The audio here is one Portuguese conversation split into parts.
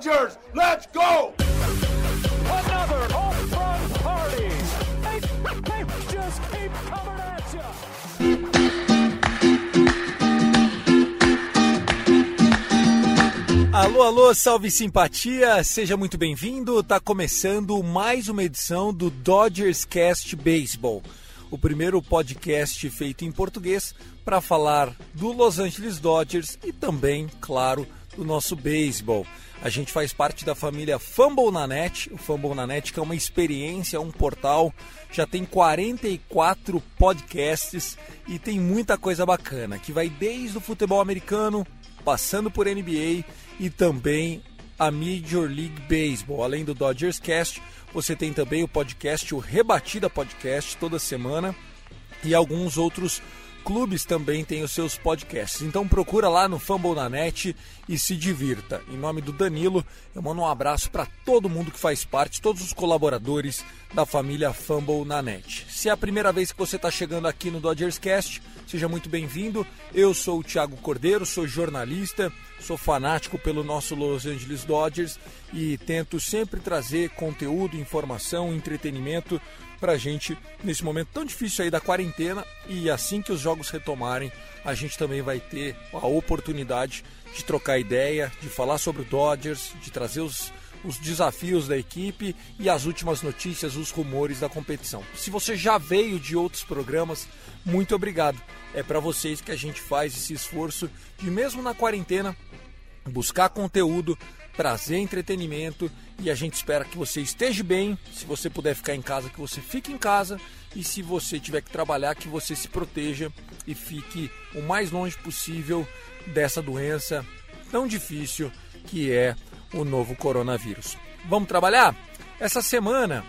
Dodgers! Let's go! Another home run party. They, they just keep coming at you. Alô, alô, salve simpatia, seja muito bem-vindo. Tá começando mais uma edição do Dodgers Cast Baseball, o primeiro podcast feito em português para falar do Los Angeles Dodgers e também, claro, do nosso beisebol. A gente faz parte da família Fumble na Net, o Fumble na Net que é uma experiência, um portal, já tem 44 podcasts e tem muita coisa bacana, que vai desde o futebol americano, passando por NBA e também a Major League Baseball. Além do Dodgers Cast, você tem também o podcast, o Rebatida Podcast, toda semana, e alguns outros clubes também têm os seus podcasts. Então procura lá no Fumble na Net e se divirta. Em nome do Danilo, eu mando um abraço para todo mundo que faz parte, todos os colaboradores da família Fumble na Net. Se é a primeira vez que você está chegando aqui no Dodgers Cast, seja muito bem-vindo. Eu sou o Thiago Cordeiro, sou jornalista, sou fanático pelo nosso Los Angeles Dodgers e tento sempre trazer conteúdo, informação, entretenimento pra gente nesse momento tão difícil aí da quarentena e assim que os jogos retomarem, a gente também vai ter a oportunidade de trocar ideia, de falar sobre o Dodgers, de trazer os, os desafios da equipe e as últimas notícias, os rumores da competição. Se você já veio de outros programas, muito obrigado. É para vocês que a gente faz esse esforço de mesmo na quarentena buscar conteúdo, trazer entretenimento e a gente espera que você esteja bem. Se você puder ficar em casa, que você fique em casa e se você tiver que trabalhar, que você se proteja e fique o mais longe possível dessa doença tão difícil que é o novo coronavírus. Vamos trabalhar? Essa semana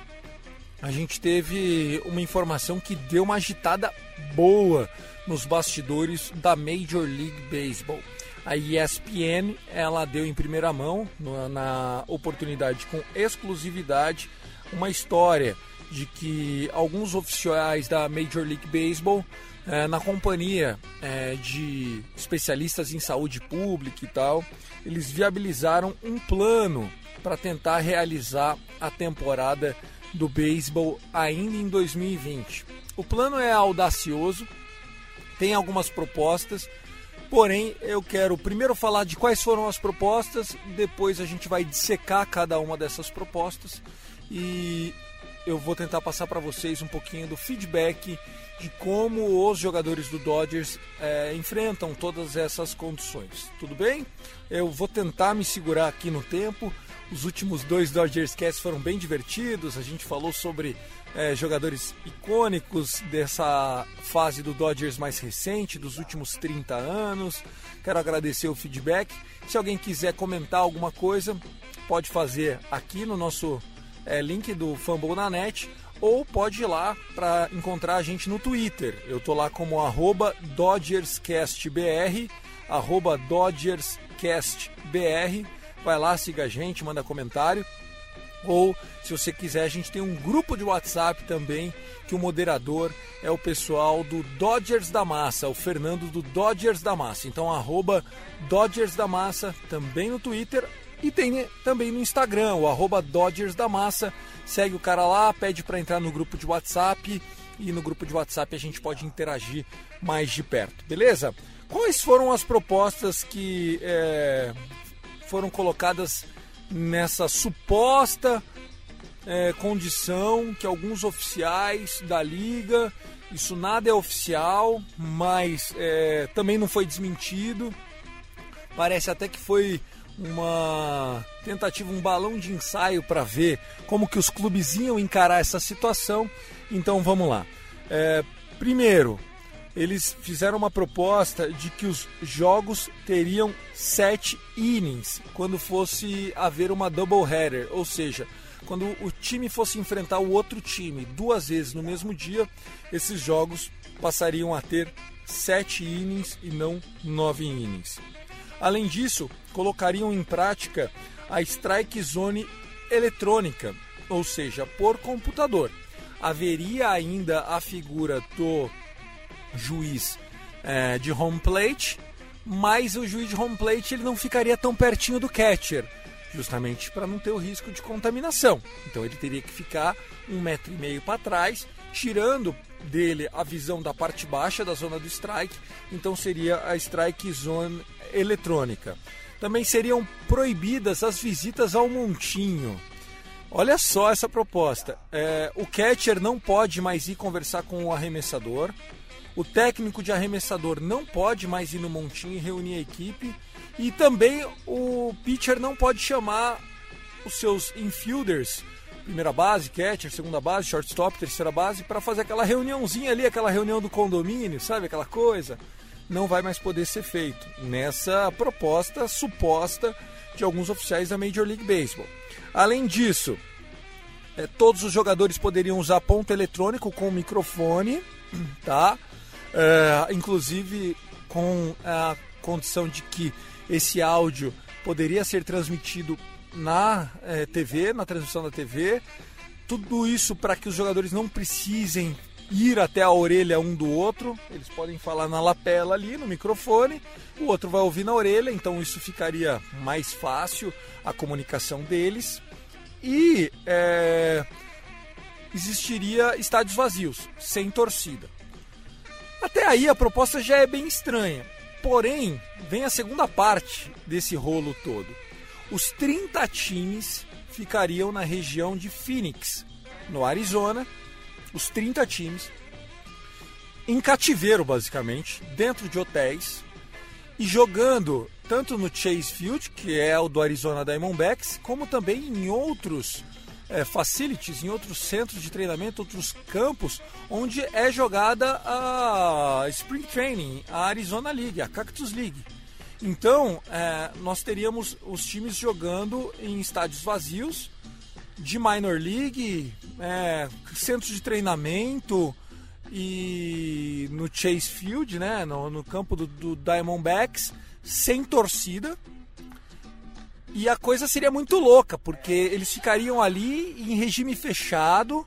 a gente teve uma informação que deu uma agitada boa nos bastidores da Major League Baseball. A ESPN ela deu em primeira mão no- na oportunidade com exclusividade uma história de que alguns oficiais da Major League Baseball eh, na companhia eh, de especialistas em saúde pública e tal, eles viabilizaram um plano para tentar realizar a temporada do beisebol ainda em 2020. O plano é audacioso, tem algumas propostas, porém eu quero primeiro falar de quais foram as propostas, depois a gente vai dissecar cada uma dessas propostas e eu vou tentar passar para vocês um pouquinho do feedback de como os jogadores do Dodgers eh, enfrentam todas essas condições. Tudo bem? Eu vou tentar me segurar aqui no tempo. Os últimos dois Dodgers Cast foram bem divertidos. A gente falou sobre eh, jogadores icônicos dessa fase do Dodgers mais recente, dos últimos 30 anos. Quero agradecer o feedback. Se alguém quiser comentar alguma coisa, pode fazer aqui no nosso é, link do Fumble na net ou pode ir lá para encontrar a gente no Twitter. Eu tô lá como arroba DodgersCastBR, arroba DodgersCastBR. Vai lá, siga a gente, manda comentário. Ou, se você quiser, a gente tem um grupo de WhatsApp também, que o moderador é o pessoal do Dodgers da Massa, o Fernando do Dodgers da Massa. Então, arroba Dodgers da Massa, também no Twitter, e tem também no Instagram, o arroba Dodgers da Massa. Segue o cara lá, pede para entrar no grupo de WhatsApp e no grupo de WhatsApp a gente pode interagir mais de perto, beleza? Quais foram as propostas que é, foram colocadas nessa suposta é, condição que alguns oficiais da liga, isso nada é oficial, mas é, também não foi desmentido. Parece até que foi uma tentativa, um balão de ensaio para ver como que os clubes iam encarar essa situação. Então vamos lá. É, primeiro, eles fizeram uma proposta de que os jogos teriam sete innings quando fosse haver uma doubleheader, ou seja, quando o time fosse enfrentar o outro time duas vezes no mesmo dia, esses jogos passariam a ter sete innings e não nove innings. Além disso, colocariam em prática a strike zone eletrônica, ou seja, por computador. Haveria ainda a figura do juiz é, de home plate, mas o juiz de home plate ele não ficaria tão pertinho do catcher, justamente para não ter o risco de contaminação. Então ele teria que ficar um metro e meio para trás, tirando dele a visão da parte baixa da zona do strike, então seria a strike zone eletrônica. Também seriam proibidas as visitas ao montinho. Olha só essa proposta. É, o catcher não pode mais ir conversar com o arremessador. O técnico de arremessador não pode mais ir no montinho e reunir a equipe. E também o pitcher não pode chamar os seus infielders, primeira base, catcher, segunda base, shortstop, terceira base, para fazer aquela reuniãozinha ali, aquela reunião do condomínio, sabe? Aquela coisa. Não vai mais poder ser feito nessa proposta suposta de alguns oficiais da Major League Baseball. Além disso, é, todos os jogadores poderiam usar ponto eletrônico com microfone, tá? É, inclusive com a condição de que esse áudio poderia ser transmitido na é, TV, na transmissão da TV. Tudo isso para que os jogadores não precisem ir até a orelha um do outro. Eles podem falar na lapela ali, no microfone, o outro vai ouvir na orelha, então isso ficaria mais fácil a comunicação deles. E é, existiria estádios vazios, sem torcida. Até aí a proposta já é bem estranha. Porém, vem a segunda parte desse rolo todo. Os 30 times ficariam na região de Phoenix, no Arizona, os 30 times, em cativeiro basicamente, dentro de hotéis, e jogando tanto no Chase Field, que é o do Arizona Diamondbacks, como também em outros é, facilities, em outros centros de treinamento, outros campos, onde é jogada a Spring Training, a Arizona League, a Cactus League. Então, é, nós teríamos os times jogando em estádios vazios, de Minor League, é, centros de treinamento e no Chase Field, né, no, no campo do, do Diamondbacks, sem torcida. E a coisa seria muito louca, porque eles ficariam ali em regime fechado,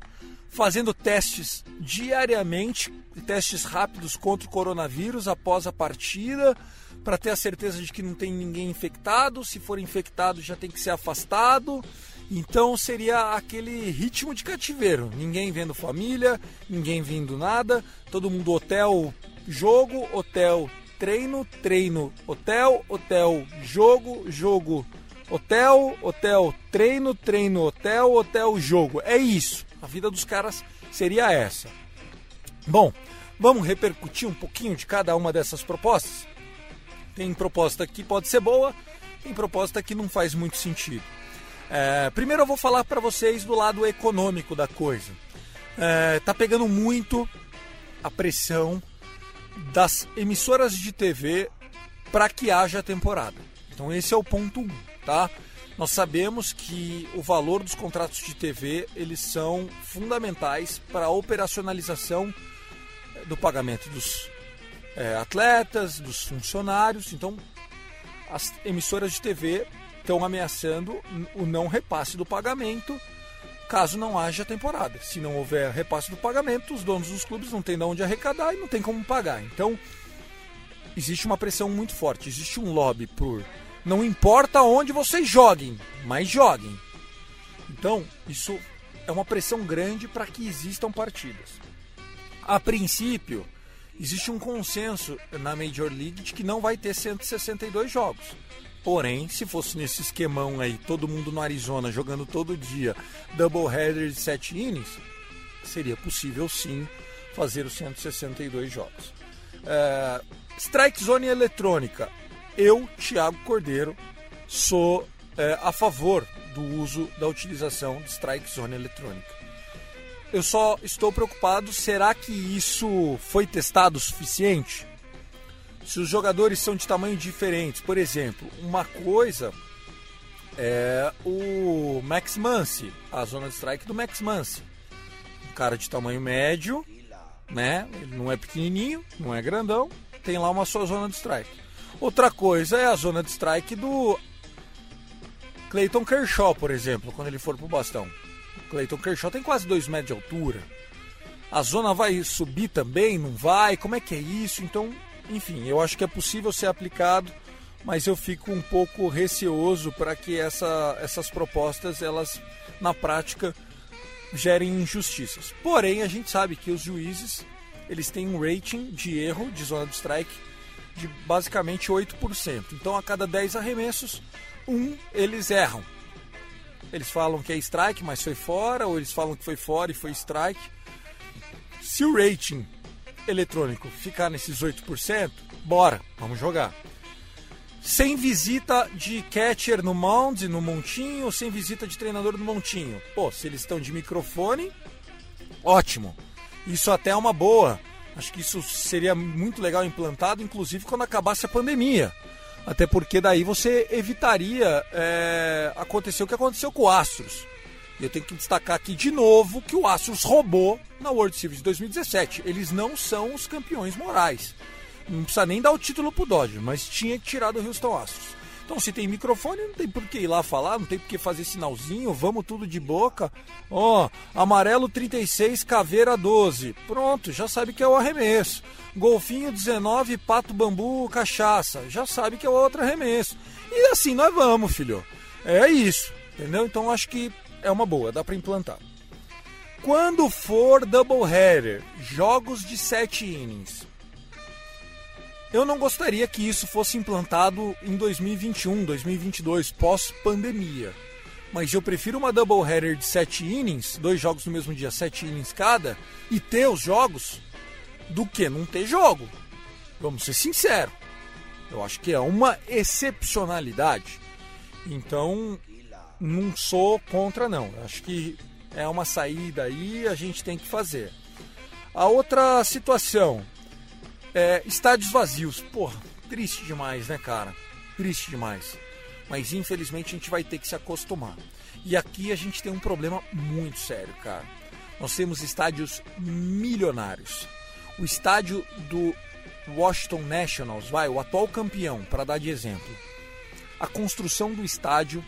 fazendo testes diariamente, testes rápidos contra o coronavírus após a partida, para ter a certeza de que não tem ninguém infectado. Se for infectado, já tem que ser afastado. Então seria aquele ritmo de cativeiro: ninguém vendo família, ninguém vindo nada, todo mundo hotel, jogo, hotel, treino, treino, hotel, hotel, jogo, jogo, hotel, hotel, treino, treino, hotel, hotel, jogo. É isso. A vida dos caras seria essa. Bom, vamos repercutir um pouquinho de cada uma dessas propostas? Tem proposta que pode ser boa, tem proposta que não faz muito sentido. É, primeiro eu vou falar para vocês do lado econômico da coisa. É, tá pegando muito a pressão das emissoras de TV para que haja temporada. Então esse é o ponto 1, um, tá? Nós sabemos que o valor dos contratos de TV eles são fundamentais para a operacionalização do pagamento dos é, atletas, dos funcionários. Então as emissoras de TV estão ameaçando o não repasse do pagamento caso não haja temporada. Se não houver repasse do pagamento, os donos dos clubes não têm de onde arrecadar e não tem como pagar. Então, existe uma pressão muito forte, existe um lobby por não importa onde vocês joguem, mas joguem. Então, isso é uma pressão grande para que existam partidas. A princípio, existe um consenso na Major League de que não vai ter 162 jogos. Porém, se fosse nesse esquemão aí, todo mundo no Arizona jogando todo dia, double header de 7 innings, seria possível sim fazer os 162 jogos. É, strike Zone eletrônica. Eu, Thiago Cordeiro, sou é, a favor do uso da utilização de Strike Zone eletrônica. Eu só estou preocupado, será que isso foi testado o suficiente? Se os jogadores são de tamanho diferentes, por exemplo, uma coisa é o Max Muncy, a zona de strike do Max Muncy. Um cara de tamanho médio, né? Ele não é pequenininho, não é grandão, tem lá uma sua zona de strike. Outra coisa é a zona de strike do Clayton Kershaw, por exemplo, quando ele for pro bastão. O Clayton Kershaw tem quase 2 metros de altura. A zona vai subir também? Não vai? Como é que é isso? Então, enfim, eu acho que é possível ser aplicado, mas eu fico um pouco receoso para que essa, essas propostas, elas na prática, gerem injustiças. Porém, a gente sabe que os juízes eles têm um rating de erro de zona de strike de basicamente 8%. Então, a cada 10 arremessos, um eles erram. Eles falam que é strike, mas foi fora, ou eles falam que foi fora e foi strike. Se o rating eletrônico ficar nesses 8%, bora, vamos jogar. Sem visita de catcher no mound, no montinho, sem visita de treinador no montinho. Pô, se eles estão de microfone, ótimo. Isso até é uma boa. Acho que isso seria muito legal implantado, inclusive quando acabasse a pandemia. Até porque daí você evitaria é, acontecer o que aconteceu com o Astros. E eu tenho que destacar aqui de novo que o Astros roubou na World Series de 2017. Eles não são os campeões morais. Não precisa nem dar o título pro Dodgers, mas tinha que tirar do Houston Astros. Então, se tem microfone, não tem por que ir lá falar, não tem por que fazer sinalzinho, vamos tudo de boca. Ó, oh, amarelo 36, caveira 12. Pronto, já sabe que é o arremesso. Golfinho 19, pato bambu, cachaça. Já sabe que é o outro arremesso. E assim nós vamos, filho. É isso, entendeu? Então acho que é uma boa, dá para implantar. Quando for doubleheader, jogos de 7 innings, eu não gostaria que isso fosse implantado em 2021, 2022, pós-pandemia. Mas eu prefiro uma doubleheader de 7 innings, dois jogos no mesmo dia, 7 innings cada, e ter os jogos, do que não ter jogo. Vamos ser sinceros. Eu acho que é uma excepcionalidade. Então, não sou contra, não. Eu acho que é uma saída aí, a gente tem que fazer. A outra situação, é, estádios vazios. Porra, triste demais, né, cara? Triste demais. Mas infelizmente a gente vai ter que se acostumar. E aqui a gente tem um problema muito sério, cara. Nós temos estádios milionários. O estádio do Washington Nationals, vai, o atual campeão, para dar de exemplo. A construção do estádio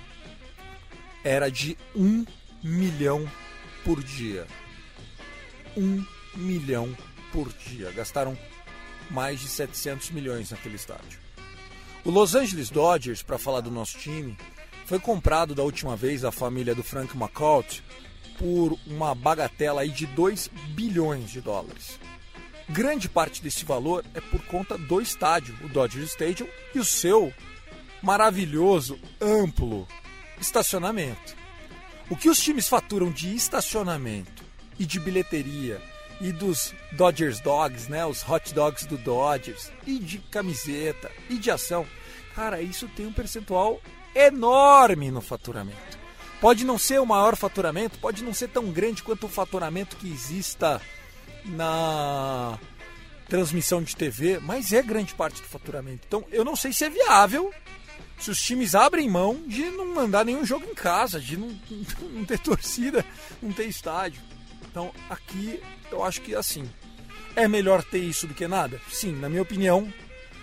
era de um milhão por dia. Um milhão por dia. Gastaram mais de 700 milhões naquele estádio. O Los Angeles Dodgers, para falar do nosso time, foi comprado da última vez a família do Frank McCourt por uma bagatela aí de 2 bilhões de dólares. Grande parte desse valor é por conta do estádio, o Dodger Stadium, e o seu maravilhoso, amplo estacionamento. O que os times faturam de estacionamento e de bilheteria e dos Dodgers Dogs, né? Os hot dogs do Dodgers, e de camiseta, e de ação. Cara, isso tem um percentual enorme no faturamento. Pode não ser o maior faturamento, pode não ser tão grande quanto o faturamento que exista na transmissão de TV, mas é grande parte do faturamento. Então, eu não sei se é viável se os times abrem mão de não mandar nenhum jogo em casa, de não, não ter torcida, não ter estádio. Então aqui eu acho que assim, é melhor ter isso do que nada? Sim, na minha opinião,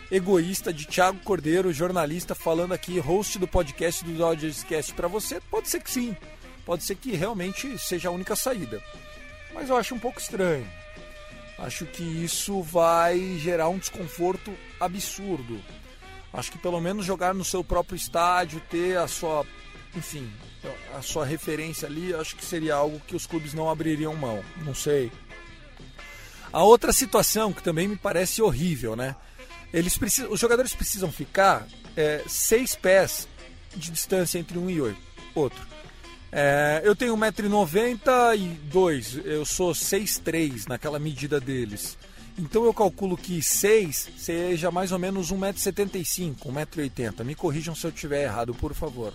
egoísta de Thiago Cordeiro, jornalista, falando aqui, host do podcast do Dodgers Cast para você, pode ser que sim. Pode ser que realmente seja a única saída. Mas eu acho um pouco estranho. Acho que isso vai gerar um desconforto absurdo. Acho que pelo menos jogar no seu próprio estádio, ter a sua, enfim, a sua referência ali, acho que seria algo que os clubes não abririam mão. Não sei. A outra situação que também me parece horrível, né? Eles precisam, os jogadores precisam ficar é, seis pés de distância entre um e outro. É, eu tenho 1,92m, eu sou 6'3 naquela medida deles. Então eu calculo que 6 seja mais ou menos 1,75m, 1,80m. Me corrijam se eu estiver errado, por favor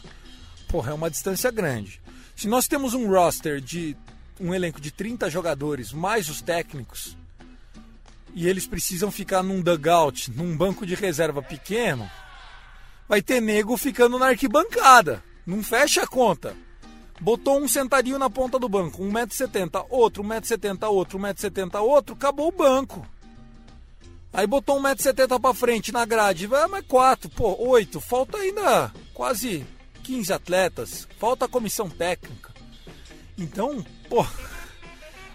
porra, é uma distância grande. Se nós temos um roster de um elenco de 30 jogadores, mais os técnicos, e eles precisam ficar num dugout, num banco de reserva pequeno, vai ter nego ficando na arquibancada. Não fecha a conta. Botou um sentadinho na ponta do banco, 1,70m, outro 1,70m, outro 1,70m, outro, acabou o banco. Aí botou 1,70m pra frente na grade, vai mais 4, pô, 8, falta ainda quase 15 atletas, falta a comissão técnica. Então, pô,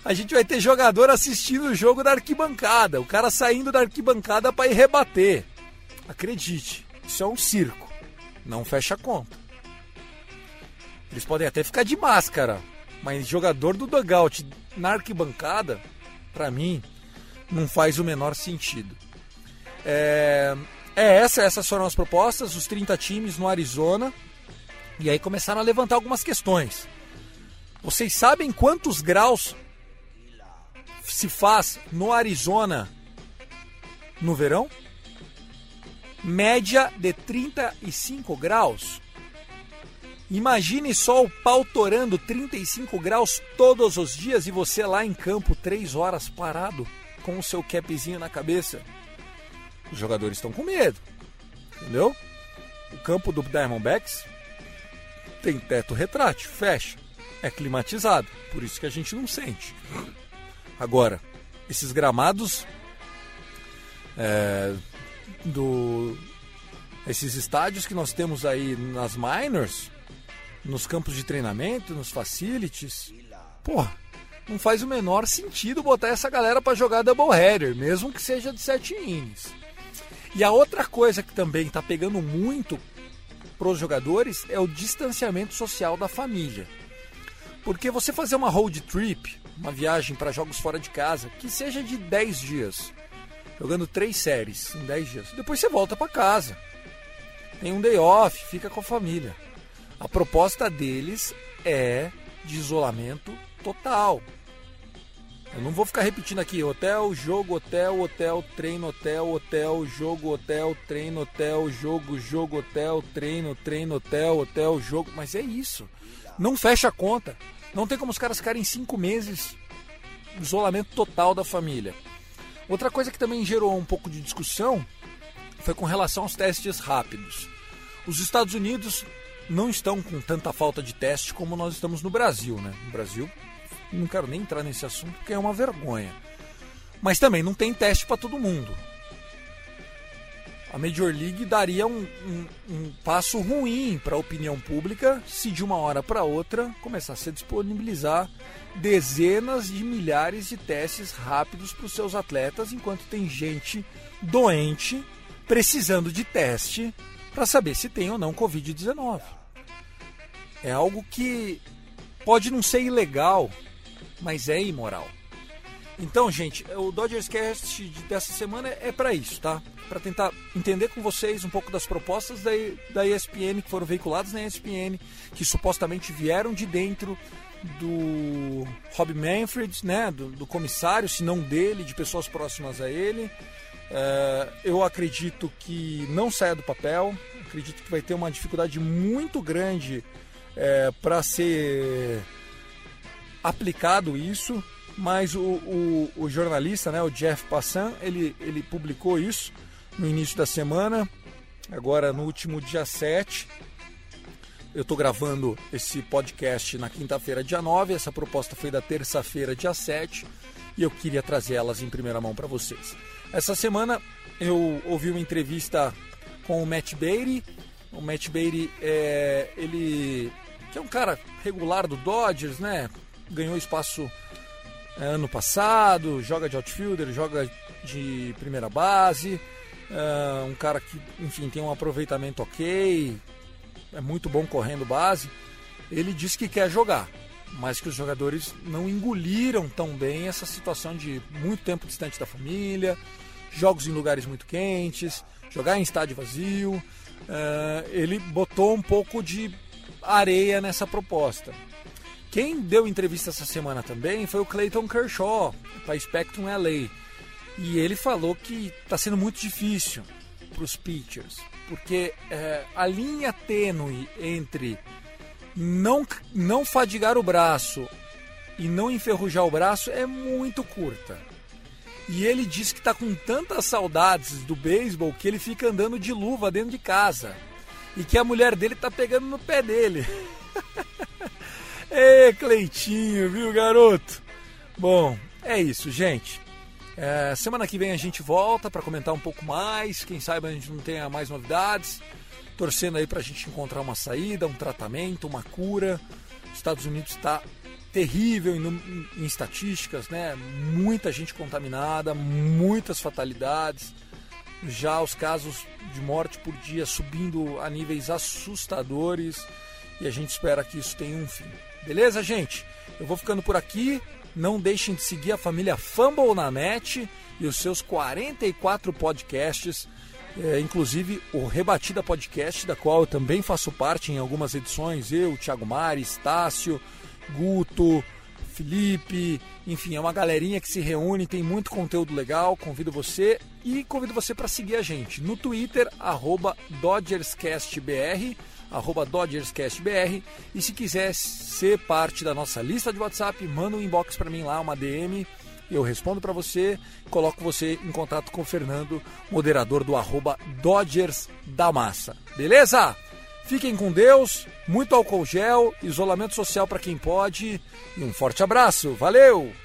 a gente vai ter jogador assistindo o jogo da arquibancada, o cara saindo da arquibancada para ir rebater. Acredite, isso é um circo, não fecha a conta. Eles podem até ficar de máscara, mas jogador do dugout na arquibancada, para mim, não faz o menor sentido. É, é essa, essas foram as propostas, os 30 times no Arizona. E aí começaram a levantar algumas questões. Vocês sabem quantos graus se faz no Arizona no verão? Média de 35 graus. Imagine só o pau torando 35 graus todos os dias e você lá em campo 3 horas parado com o seu capzinho na cabeça. Os jogadores estão com medo. Entendeu? O campo do Diamondbacks tem teto retrátil, fecha. É climatizado, por isso que a gente não sente. Agora, esses gramados é, do esses estádios que nós temos aí nas minors, nos campos de treinamento, nos facilities, porra, não faz o menor sentido botar essa galera para jogar doubleheader, mesmo que seja de sete innings. E a outra coisa que também está pegando muito para os jogadores é o distanciamento social da família. Porque você fazer uma road trip, uma viagem para jogos fora de casa, que seja de 10 dias, jogando três séries em 10 dias, depois você volta para casa. Tem um day off, fica com a família. A proposta deles é de isolamento total. Eu não vou ficar repetindo aqui hotel, jogo, hotel, hotel, treino, hotel, hotel, jogo, hotel, treino, hotel, jogo, jogo, hotel, treino, treino, hotel, hotel, jogo. Mas é isso. Não fecha a conta. Não tem como os caras ficarem cinco meses isolamento total da família. Outra coisa que também gerou um pouco de discussão foi com relação aos testes rápidos. Os Estados Unidos não estão com tanta falta de teste como nós estamos no Brasil, né? No Brasil, não quero nem entrar nesse assunto porque é uma vergonha. Mas também não tem teste para todo mundo. A Major League daria um, um, um passo ruim para a opinião pública se de uma hora para outra começasse a disponibilizar dezenas de milhares de testes rápidos para os seus atletas, enquanto tem gente doente precisando de teste para saber se tem ou não Covid-19. É algo que pode não ser ilegal, mas é imoral. Então, gente, o Dodgers Cast dessa semana é para isso, tá? Para tentar entender com vocês um pouco das propostas da, da ESPN que foram veiculadas na ESPN, que supostamente vieram de dentro do Rob Manfred, né, do, do comissário, se não dele, de pessoas próximas a ele. É, eu acredito que não saia do papel, acredito que vai ter uma dificuldade muito grande é, para ser aplicado isso, mas o, o, o, jornalista, né, o Jeff Passan, ele, ele publicou isso no início da semana, agora no último dia 7. Eu estou gravando esse podcast na quinta-feira, dia 9. Essa proposta foi da terça-feira, dia 7. E eu queria trazer elas em primeira mão para vocês. Essa semana eu ouvi uma entrevista com o Matt Beatty. O Matt Beatty, é, ele que é um cara regular do Dodgers, né? Ganhou espaço é, ano passado, joga de outfielder, joga de primeira base, é, um cara que, enfim, tem um aproveitamento ok, é muito bom correndo base. Ele disse que quer jogar, mas que os jogadores não engoliram tão bem essa situação de muito tempo distante da família, jogos em lugares muito quentes, jogar em estádio vazio. É, ele botou um pouco de areia nessa proposta. Quem deu entrevista essa semana também foi o Clayton Kershaw, para Spectrum LA. E ele falou que está sendo muito difícil para os pitchers, porque é, a linha tênue entre não, não fadigar o braço e não enferrujar o braço é muito curta. E ele diz que está com tantas saudades do beisebol que ele fica andando de luva dentro de casa. E que a mulher dele tá pegando no pé dele. Ê, Cleitinho, viu, garoto? Bom, é isso, gente. É, semana que vem a gente volta para comentar um pouco mais. Quem sabe a gente não tenha mais novidades. Torcendo aí para a gente encontrar uma saída, um tratamento, uma cura. Os Estados Unidos está terrível em, em, estatísticas, né? Muita gente contaminada, muitas fatalidades. Já os casos de morte por dia subindo a níveis assustadores. E a gente espera que isso tenha um fim. Beleza, gente? Eu vou ficando por aqui. Não deixem de seguir a família Fumble na net e os seus 44 podcasts, é, inclusive o Rebatida Podcast, da qual eu também faço parte em algumas edições. Eu, Thiago Mari, Estácio, Guto, Felipe, enfim, é uma galerinha que se reúne, tem muito conteúdo legal. Convido você e convido você para seguir a gente no Twitter, DodgersCastBR arroba DodgersCastBR. E se quiser ser parte da nossa lista de WhatsApp, manda um inbox para mim lá, uma DM. Eu respondo para você, coloco você em contato com o Fernando, moderador do arroba Dodgers da Massa. Beleza? Fiquem com Deus, muito álcool gel, isolamento social para quem pode e um forte abraço. Valeu!